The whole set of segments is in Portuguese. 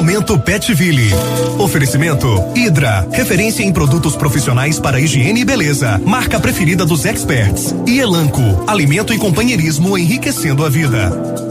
Momento Petville. Oferecimento Hidra, referência em produtos profissionais para higiene e beleza. Marca preferida dos experts. E Elanco, alimento e companheirismo enriquecendo a vida.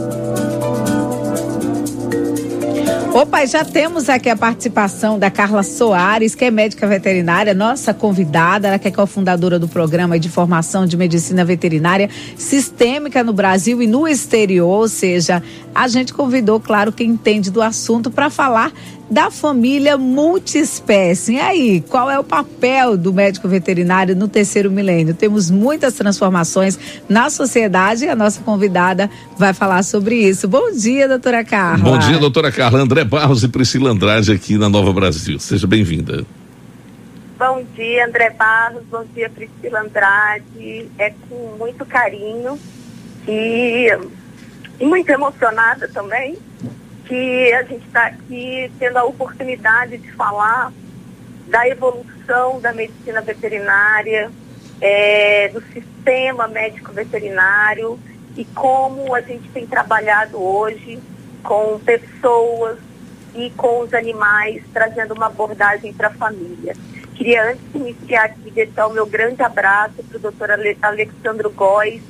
Opa, já temos aqui a participação da Carla Soares, que é médica veterinária, nossa convidada, ela que é cofundadora do programa de formação de medicina veterinária sistêmica no Brasil e no exterior, ou seja, a gente convidou, claro, quem entende do assunto para falar da família multiespécie. E aí, qual é o papel do médico veterinário no terceiro milênio? Temos muitas transformações na sociedade e a nossa convidada vai falar sobre isso. Bom dia, doutora Carla. Bom dia, doutora Carla. André Barros e Priscila Andrade aqui na Nova Brasil. Seja bem-vinda. Bom dia, André Barros. Bom dia, Priscila Andrade. É com muito carinho e, e muito emocionada também que a gente está aqui tendo a oportunidade de falar da evolução da medicina veterinária, é, do sistema médico veterinário e como a gente tem trabalhado hoje com pessoas e com os animais, trazendo uma abordagem para a família. Queria, antes de iniciar aqui, deixar o meu grande abraço para o doutor Alexandro Góes,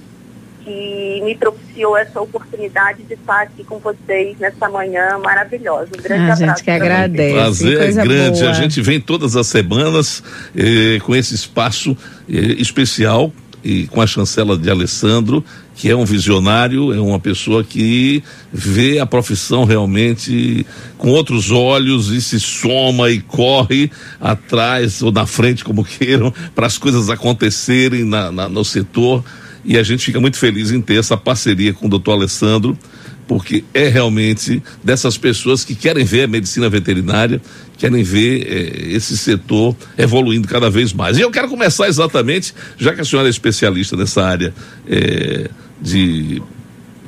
que me propiciou essa oportunidade de estar aqui com vocês nessa manhã maravilhosa. Um grande a abraço. A gente que agradece. Prazer é grande. Boa. A gente vem todas as semanas eh, com esse espaço eh, especial e com a chancela de Alessandro, que é um visionário, é uma pessoa que vê a profissão realmente com outros olhos e se soma e corre atrás ou na frente, como queiram, para as coisas acontecerem na, na, no setor e a gente fica muito feliz em ter essa parceria com o doutor Alessandro, porque é realmente dessas pessoas que querem ver a medicina veterinária, querem ver eh, esse setor evoluindo cada vez mais. E eu quero começar exatamente, já que a senhora é especialista nessa área eh, de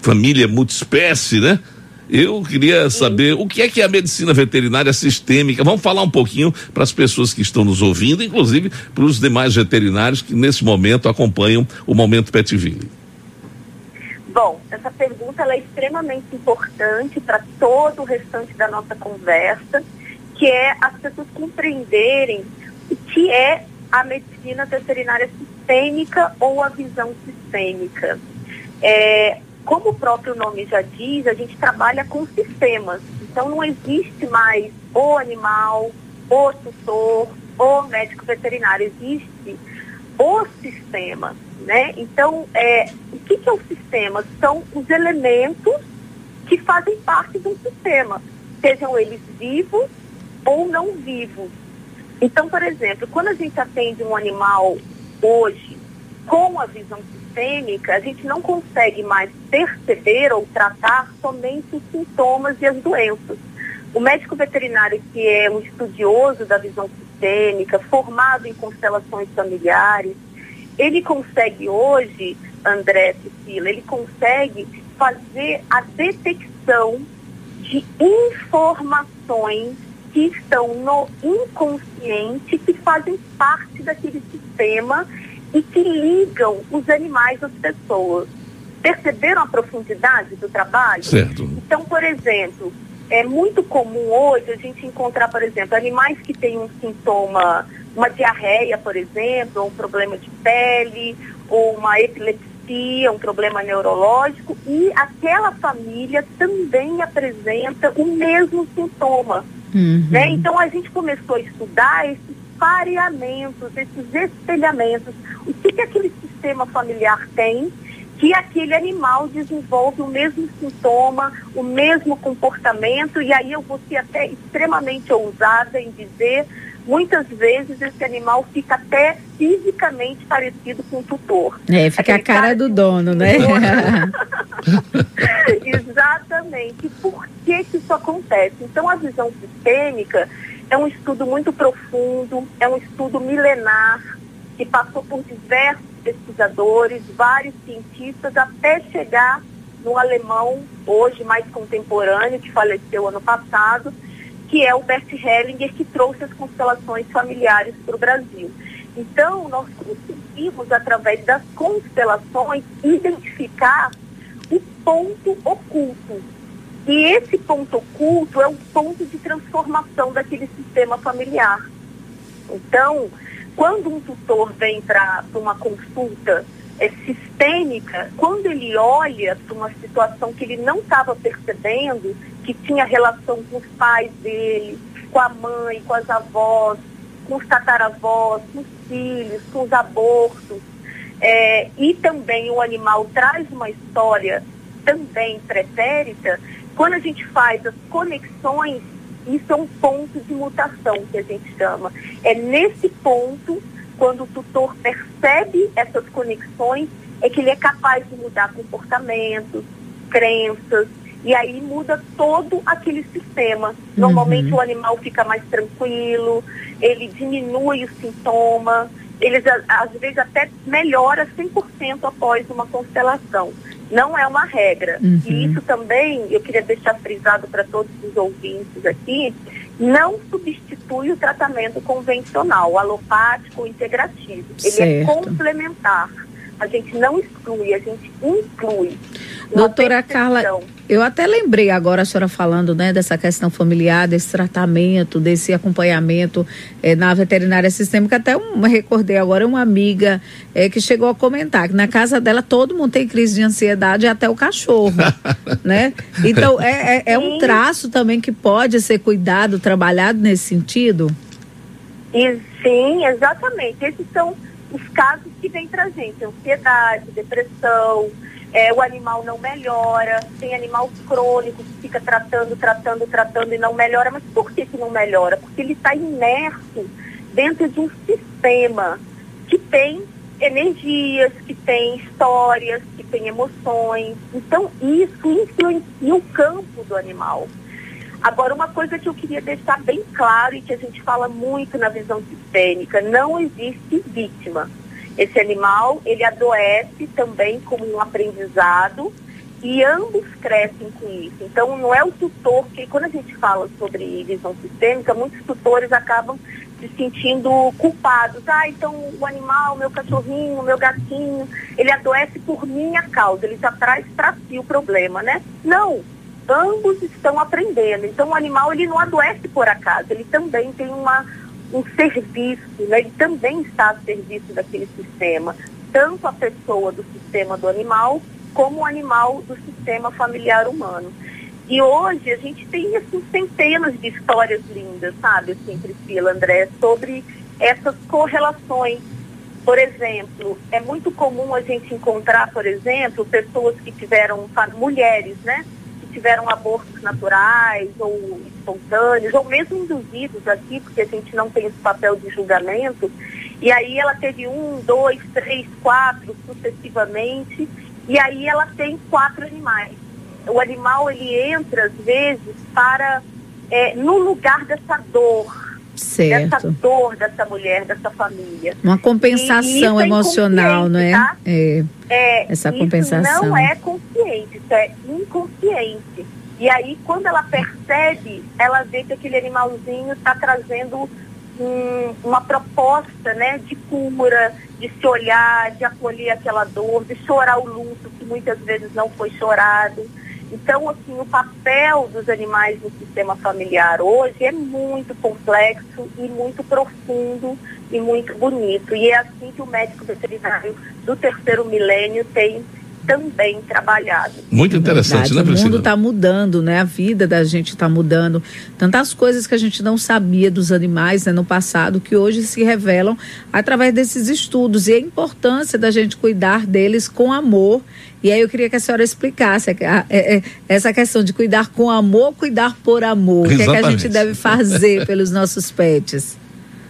família multiespécie, né? Eu queria saber o que é que é a medicina veterinária sistêmica. Vamos falar um pouquinho para as pessoas que estão nos ouvindo, inclusive para os demais veterinários que nesse momento acompanham o Momento Petville. Bom, essa pergunta é extremamente importante para todo o restante da nossa conversa, que é as pessoas compreenderem o que é a medicina veterinária sistêmica ou a visão sistêmica. É, como o próprio nome já diz, a gente trabalha com sistemas. Então não existe mais o animal, o tutor, o médico veterinário. Existe o sistema. Né? Então, é, o que, que é o sistema? São os elementos que fazem parte de um sistema, sejam eles vivos ou não vivos. Então, por exemplo, quando a gente atende um animal hoje com a visão sistêmica, sistêmica, a gente não consegue mais perceber ou tratar somente os sintomas e as doenças. O médico veterinário, que é um estudioso da visão sistêmica, formado em constelações familiares, ele consegue hoje, André Cecília, ele consegue fazer a detecção de informações que estão no inconsciente, que fazem parte daquele sistema e que ligam os animais às pessoas. Perceberam a profundidade do trabalho? Certo. Então, por exemplo, é muito comum hoje a gente encontrar, por exemplo, animais que têm um sintoma, uma diarreia, por exemplo, ou um problema de pele, ou uma epilepsia, um problema neurológico, e aquela família também apresenta o mesmo sintoma. Uhum. Né? Então a gente começou a estudar esses pareamentos, esses espelhamentos. O que, que aquele sistema familiar tem que aquele animal desenvolve o mesmo sintoma, o mesmo comportamento, e aí eu vou ser até extremamente ousada em dizer, muitas vezes esse animal fica até fisicamente parecido com o tutor. É, fica Aquele a cara, cara do dono, né? Exatamente. Por que, que isso acontece? Então a visão sistêmica é um estudo muito profundo, é um estudo milenar, que passou por diversos pesquisadores, vários cientistas, até chegar no alemão, hoje mais contemporâneo, que faleceu ano passado, que é o Bert Hellinger, que trouxe as constelações familiares para o Brasil. Então, nós conseguimos, através das constelações, identificar o ponto oculto E esse ponto oculto é o ponto de transformação daquele sistema familiar. Então, quando um tutor vem para uma consulta é, sistêmica, quando ele olha para uma situação que ele não estava percebendo, que tinha relação com os pais dele, com a mãe, com as avós, com os tataravós, com os filhos, com os abortos, é, e também o animal traz uma história também pretérita, quando a gente faz as conexões, isso é um ponto de mutação que a gente chama. É nesse ponto, quando o tutor percebe essas conexões, é que ele é capaz de mudar comportamentos, crenças, e aí muda todo aquele sistema. Normalmente uhum. o animal fica mais tranquilo, ele diminui o sintoma, ele às vezes até melhora 100% após uma constelação. Não é uma regra. Uhum. E isso também, eu queria deixar frisado para todos os ouvintes aqui, não substitui o tratamento convencional, alopático ou integrativo. Ele é certo. é complementar. A gente não exclui, a gente inclui. Doutora Carla, eu até lembrei agora a senhora falando, né, dessa questão familiar, desse tratamento, desse acompanhamento é, na veterinária sistêmica. Até um, recordei agora uma amiga é, que chegou a comentar que na casa dela todo mundo tem crise de ansiedade, até o cachorro, né? Então é, é, é um traço também que pode ser cuidado, trabalhado nesse sentido. E, sim, exatamente. Esses são os casos que vêm para gente: ansiedade, depressão é, o animal não melhora, tem animal crônico que fica tratando, tratando, tratando e não melhora. Mas por que, que não melhora? Porque ele está imerso dentro de um sistema que tem energias, que tem histórias, que tem emoções. Então, isso influencia o campo do animal. Agora, uma coisa que eu queria deixar bem claro e que a gente fala muito na visão sistêmica, não existe vítima. Esse animal, ele adoece também como um aprendizado e ambos crescem com isso. Então, não é o tutor que, quando a gente fala sobre visão sistêmica, muitos tutores acabam se sentindo culpados. Ah, então o animal, meu cachorrinho, meu gatinho, ele adoece por minha causa, ele já traz para si o problema, né? Não, ambos estão aprendendo. Então, o animal, ele não adoece por acaso, ele também tem uma um serviço, né? ele também está a serviço daquele sistema, tanto a pessoa do sistema do animal, como o animal do sistema familiar humano. E hoje a gente tem assim, centenas de histórias lindas, sabe, assim, Priscila, André, sobre essas correlações. Por exemplo, é muito comum a gente encontrar, por exemplo, pessoas que tiveram, mulheres, né, tiveram abortos naturais ou espontâneos, ou mesmo induzidos aqui, porque a gente não tem esse papel de julgamento, e aí ela teve um, dois, três, quatro, sucessivamente, e aí ela tem quatro animais. O animal, ele entra, às vezes, para, é, no lugar dessa dor, Certo. dessa dor dessa mulher, dessa família. Uma compensação é emocional, não é? Tá? é? É. Essa compensação. não é consciente, isso é inconsciente. E aí, quando ela percebe, ela vê que aquele animalzinho está trazendo um, uma proposta né, de cura, de se olhar, de acolher aquela dor, de chorar o luto que muitas vezes não foi chorado. Então, assim, o papel dos animais no sistema familiar hoje é muito complexo e muito profundo e muito bonito. E é assim que o médico veterinário do terceiro milênio tem também trabalhado. Muito interessante, né, Priscila? O mundo está mudando, né? A vida da gente está mudando. Tantas coisas que a gente não sabia dos animais né, no passado que hoje se revelam através desses estudos e a importância da gente cuidar deles com amor. E aí eu queria que a senhora explicasse é, é, essa questão de cuidar com amor, cuidar por amor. Exatamente. O que, é que a gente deve fazer pelos nossos pets?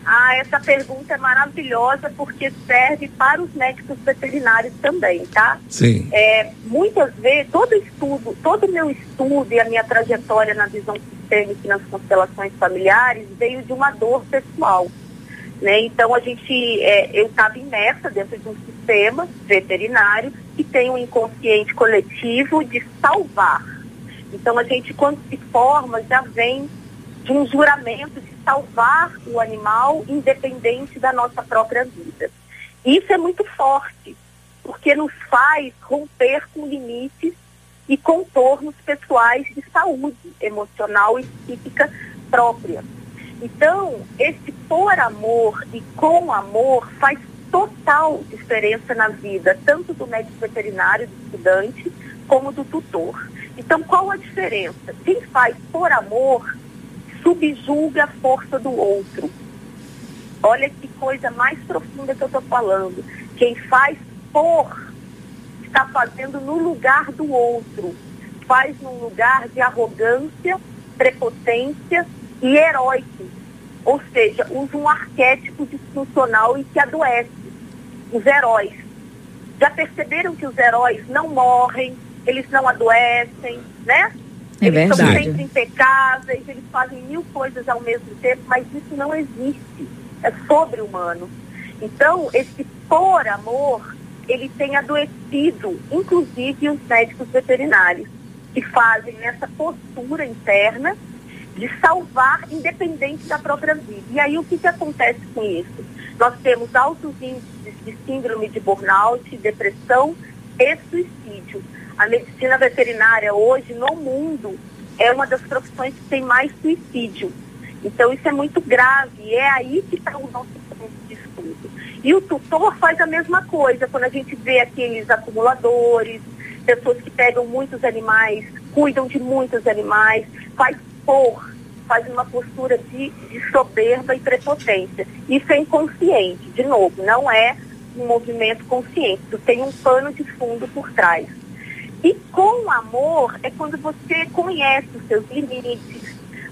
Ah, essa pergunta é maravilhosa porque serve para os médicos veterinários também, tá? Sim. É, muitas vezes, todo estudo, todo o meu estudo e a minha trajetória na visão sistêmica e nas constelações familiares veio de uma dor pessoal. Né? Então a gente, é, eu estava imersa dentro de um sistema veterinário que tem um inconsciente coletivo de salvar. Então a gente quando se forma já vem de um juramento de salvar o animal independente da nossa própria vida. Isso é muito forte, porque nos faz romper com limites e contornos pessoais de saúde emocional e psíquica própria. Então, esse por amor e com amor faz total diferença na vida, tanto do médico veterinário, do estudante, como do tutor. Então, qual a diferença? Quem faz por amor subjuga a força do outro. Olha que coisa mais profunda que eu estou falando. Quem faz por está fazendo no lugar do outro. Faz num lugar de arrogância, prepotência e heróico. Ou seja, usa um arquétipo disfuncional e que adoece. Os heróis. Já perceberam que os heróis não morrem, eles não adoecem, né? É eles verdade. são sempre impecáveis, eles fazem mil coisas ao mesmo tempo, mas isso não existe. É sobre-humano. Então, esse por amor, ele tem adoecido, inclusive os médicos veterinários, que fazem essa postura interna de salvar independente da própria vida. E aí o que, que acontece com isso? Nós temos altos índices de síndrome de burnout, depressão e suicídio. A medicina veterinária hoje no mundo é uma das profissões que tem mais suicídio. Então isso é muito grave, é aí que está o nosso ponto de estudo. E o tutor faz a mesma coisa, quando a gente vê aqueles acumuladores, pessoas que pegam muitos animais, cuidam de muitos animais, faz por, faz uma postura de, de soberba e prepotência. Isso é inconsciente, de novo, não é um movimento consciente, tem um pano de fundo por trás. E com amor é quando você conhece os seus limites,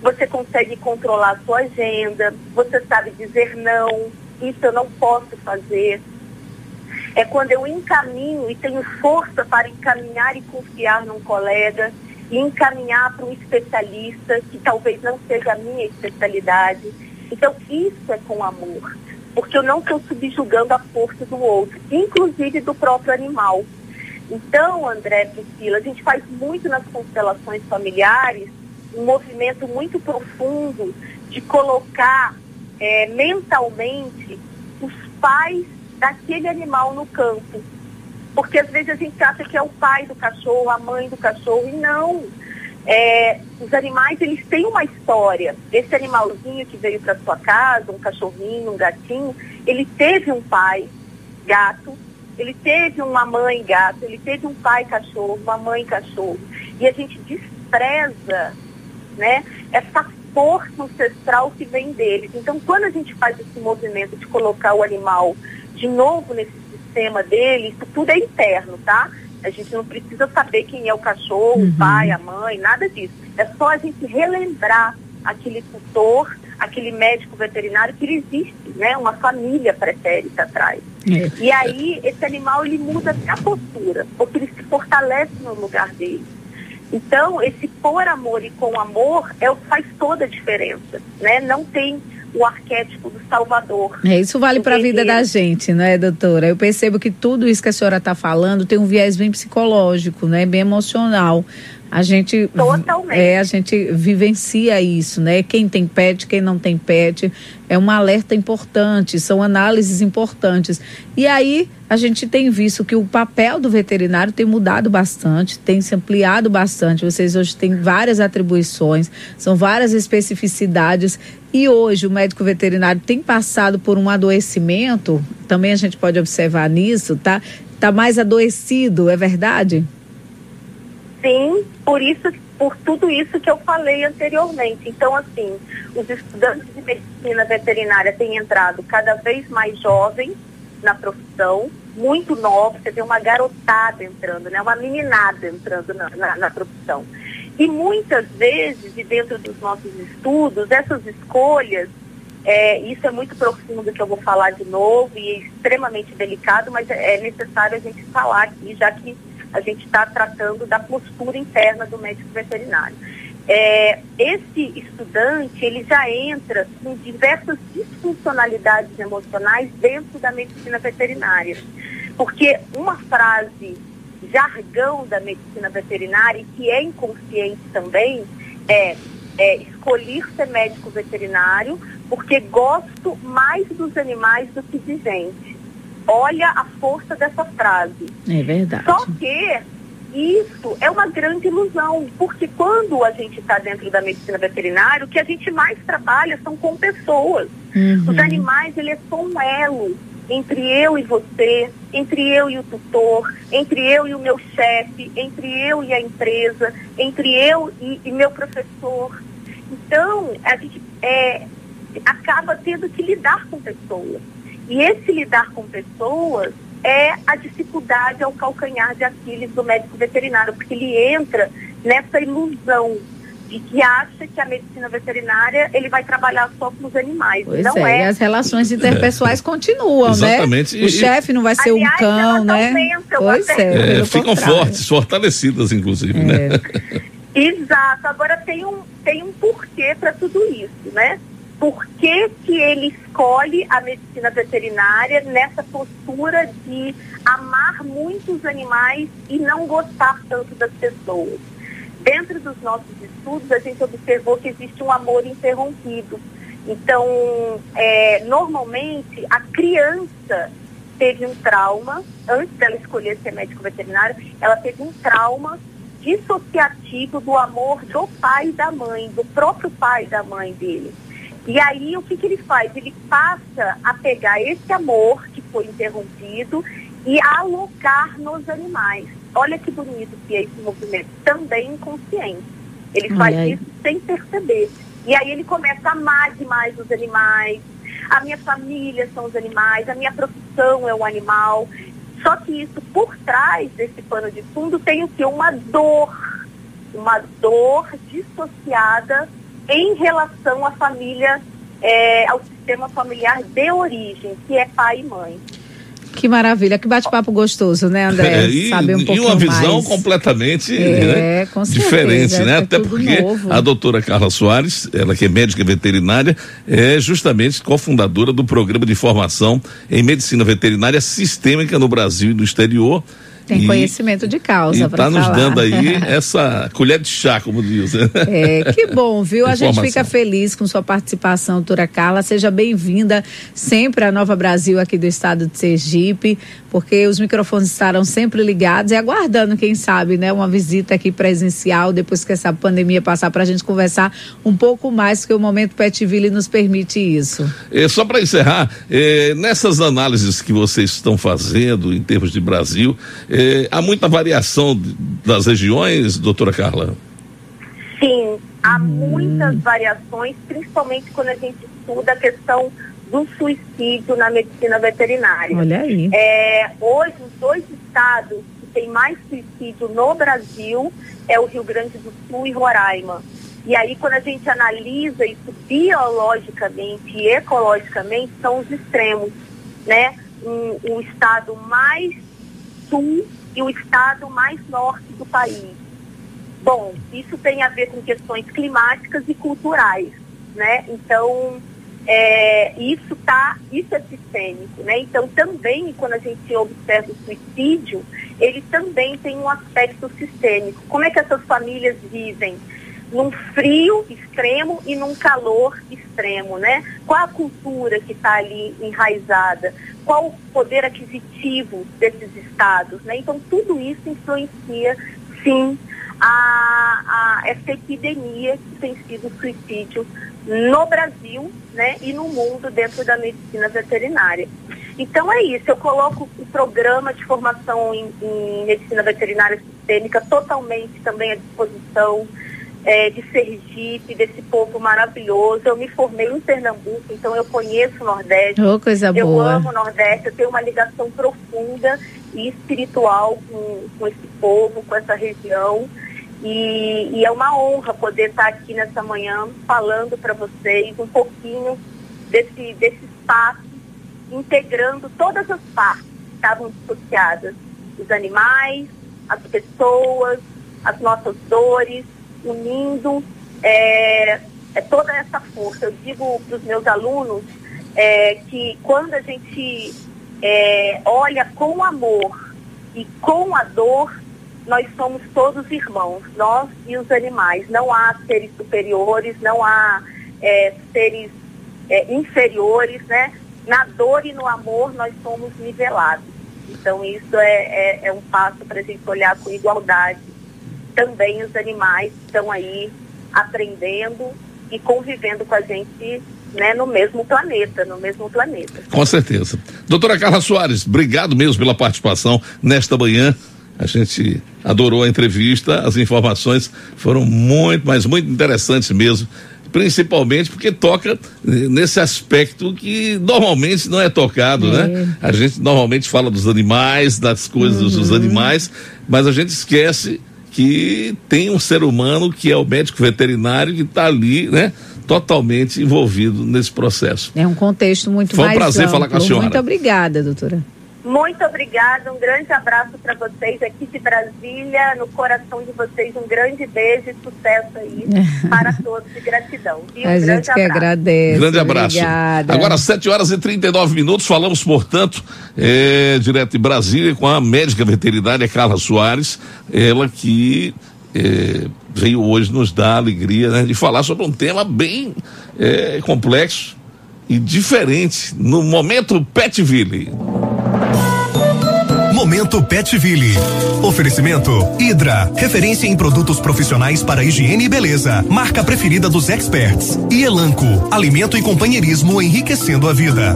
você consegue controlar a sua agenda, você sabe dizer não, isso eu não posso fazer. É quando eu encaminho e tenho força para encaminhar e confiar num colega e encaminhar para um especialista que talvez não seja a minha especialidade. Então, isso é com amor, porque eu não estou subjugando a força do outro, inclusive do próprio animal. Então, André Priscila, a gente faz muito nas constelações familiares um movimento muito profundo de colocar é, mentalmente os pais daquele animal no campo. Porque às vezes a gente acha que é o pai do cachorro, a mãe do cachorro, e não. É, os animais, eles têm uma história. Esse animalzinho que veio para sua casa, um cachorrinho, um gatinho, ele teve um pai gato, ele teve uma mãe gato, ele teve um pai cachorro, uma mãe cachorro. E a gente despreza né, essa força ancestral que vem deles. Então, quando a gente faz esse movimento de colocar o animal de novo nesse sistema dele, isso tudo é interno, tá? A gente não precisa saber quem é o cachorro, uhum. o pai, a mãe, nada disso. É só a gente relembrar aquele tutor, aquele médico veterinário que existe, né? Uma família pretérita atrás. É. E aí, esse animal, ele muda a postura, porque ele se fortalece no lugar dele. Então, esse por amor e com amor é o que faz toda a diferença, né? Não tem o arquétipo do Salvador. É, isso vale para a vida da gente, não é, doutora? Eu percebo que tudo isso que a senhora está falando tem um viés bem psicológico, né? Bem emocional. A gente Totalmente. é a gente vivencia isso, né? Quem tem pet, quem não tem pet, é um alerta importante, são análises importantes. E aí a gente tem visto que o papel do veterinário tem mudado bastante, tem se ampliado bastante. Vocês hoje têm várias atribuições, são várias especificidades e hoje o médico veterinário tem passado por um adoecimento, também a gente pode observar nisso, tá? Tá mais adoecido, é verdade? Sim, por isso, por tudo isso que eu falei anteriormente. Então, assim, os estudantes de medicina veterinária têm entrado cada vez mais jovens na profissão, muito novos, você vê uma garotada entrando, né? uma meninada entrando na, na, na profissão. E muitas vezes, e dentro dos nossos estudos, essas escolhas, é, isso é muito profundo que eu vou falar de novo e é extremamente delicado, mas é, é necessário a gente falar aqui, já que a gente está tratando da postura interna do médico veterinário. É, esse estudante, ele já entra com diversas disfuncionalidades emocionais dentro da medicina veterinária. Porque uma frase jargão da medicina veterinária, que é inconsciente também, é, é escolher ser médico veterinário porque gosto mais dos animais do que de gente. Olha a força dessa frase. É verdade. Só que isso é uma grande ilusão, porque quando a gente está dentro da medicina veterinária, o que a gente mais trabalha são com pessoas. Uhum. Os animais, eles são um elo entre eu e você, entre eu e o tutor, entre eu e o meu chefe, entre eu e a empresa, entre eu e, e meu professor. Então, a gente é, acaba tendo que lidar com pessoas. E esse lidar com pessoas é a dificuldade ao calcanhar de Aquiles do médico veterinário, porque ele entra nessa ilusão de que acha que a medicina veterinária ele vai trabalhar só com os animais. Pois não é, é. E as relações interpessoais é. continuam, né? Exatamente. né? O chefe não vai ser Aliás, um cão, né? pois é, é ficam contrário. fortes, fortalecidas, inclusive, né? É. Exato. Agora tem um, tem um porquê para tudo isso, né? Por que, que ele escolhe a medicina veterinária nessa postura de amar muitos animais e não gostar tanto das pessoas. Dentro dos nossos estudos, a gente observou que existe um amor interrompido. Então, é, normalmente, a criança teve um trauma, antes dela escolher ser médico veterinário, ela teve um trauma dissociativo do amor do pai e da mãe, do próprio pai e da mãe dele. E aí o que, que ele faz? Ele passa a pegar esse amor que foi interrompido e alocar nos animais. Olha que bonito que é esse movimento, também inconsciente. Ele faz isso sem perceber. E aí ele começa a amar demais os animais. A minha família são os animais, a minha profissão é o animal. Só que isso por trás desse pano de fundo tem o que? Uma dor. Uma dor dissociada em relação à família, é, ao sistema familiar de origem, que é pai e mãe. Que maravilha, que bate-papo gostoso, né, André? É, e, Saber um e uma visão mais. completamente é, né, diferente, né? É Até porque novo. a doutora Carla Soares, ela que é médica veterinária, é justamente cofundadora do programa de formação em medicina veterinária sistêmica no Brasil e no exterior tem e, conhecimento de causa para tá falar. Está nos dando aí essa colher de chá, como diz. Né? É, que bom, viu? A gente fica feliz com sua participação, doutora Carla. Seja bem-vinda sempre à Nova Brasil aqui do estado de Sergipe, porque os microfones estarão sempre ligados e aguardando, quem sabe, né, uma visita aqui presencial depois que essa pandemia passar para a gente conversar um pouco mais, porque o momento Petville nos permite isso. É, só para encerrar, é, nessas análises que vocês estão fazendo em termos de Brasil, é, é, há muita variação das regiões, doutora Carla? Sim, há muitas variações, principalmente quando a gente estuda a questão do suicídio na medicina veterinária. Olha aí. É, hoje, os dois estados que têm mais suicídio no Brasil é o Rio Grande do Sul e Roraima. E aí, quando a gente analisa isso biologicamente e ecologicamente, são os extremos, né? Um, o estado mais sul e o estado mais norte do país. Bom, isso tem a ver com questões climáticas e culturais, né? Então, é, isso tá, isso é sistêmico, né? Então, também quando a gente observa o suicídio, ele também tem um aspecto sistêmico. Como é que essas famílias vivem? Num frio extremo e num calor extremo, né? Qual a cultura que está ali enraizada? Qual o poder aquisitivo desses estados, né? Então tudo isso influencia, sim, a, a essa epidemia que tem sido o suicídio no Brasil, né? E no mundo dentro da medicina veterinária. Então é isso, eu coloco o programa de formação em, em medicina veterinária sistêmica totalmente também à disposição é, de Sergipe, desse povo maravilhoso. Eu me formei em Pernambuco, então eu conheço o Nordeste. Oh, coisa eu boa. amo o Nordeste, eu tenho uma ligação profunda e espiritual com, com esse povo, com essa região. E, e, é uma honra poder estar aqui nessa manhã falando para vocês um pouquinho desse, desse espaço, integrando todas as partes que estavam associadas, os animais, as pessoas, as nossas dores, unindo é, é toda essa força. Eu digo para os meus alunos é, que quando a gente é, olha com amor e com a dor, nós somos todos irmãos, nós e os animais. Não há seres superiores, não há é, seres é, inferiores, né? Na dor e no amor nós somos nivelados. Então isso é, um passo para a gente olhar com igualdade. Também os animais estão aí aprendendo e convivendo com a gente né, no mesmo planeta, no mesmo planeta. Com certeza. Doutora Carla Soares, obrigado mesmo pela participação nesta manhã. A gente adorou a entrevista, as informações foram muito, mas muito interessantes mesmo principalmente porque toca nesse aspecto que normalmente não é tocado, né? é. né? A gente normalmente fala dos animais, das coisas uhum. dos animais, mas a gente esquece que tem um ser humano que é o médico veterinário que está ali, né? Totalmente envolvido nesse processo. É um contexto muito Foi um prazer amplo. falar com a senhora. Muito obrigada, doutora. Muito obrigada, um grande abraço para vocês aqui de Brasília, no coração de vocês, um grande beijo e sucesso aí para todos e gratidão. E um a gente que abraço. agradece. Grande abraço. Obrigada. Agora, 7 horas e 39 minutos, falamos, portanto, é, direto de Brasília com a médica veterinária Carla Soares, ela que é, veio hoje nos dar a alegria né, de falar sobre um tema bem é, complexo e diferente no momento Petville. Momento Petville. Oferecimento Hidra, referência em produtos profissionais para higiene e beleza, marca preferida dos experts. E Elanco, alimento e companheirismo enriquecendo a vida.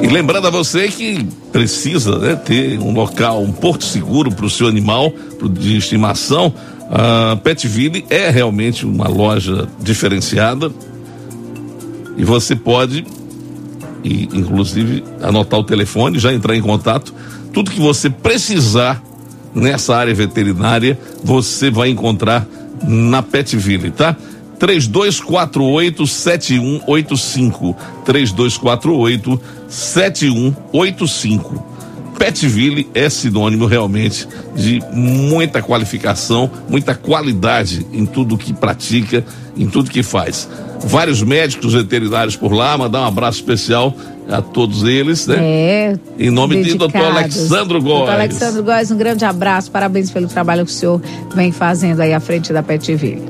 E lembrando a você que precisa né, ter um local, um porto seguro para o seu animal de estimação, a Petville é realmente uma loja diferenciada e você pode, e, inclusive, anotar o telefone, já entrar em contato tudo que você precisar nessa área veterinária, você vai encontrar na Petville, tá? 3248 7185 3248 7185 Petville é sinônimo realmente de muita qualificação, muita qualidade em tudo que pratica, em tudo que faz. Vários médicos veterinários por lá, mandar um abraço especial a todos eles, né? É. Em nome dedicados. de doutor Alexandro Góes. Doutor Alexandro Góes, um grande abraço, parabéns pelo trabalho que o senhor vem fazendo aí à frente da Petville.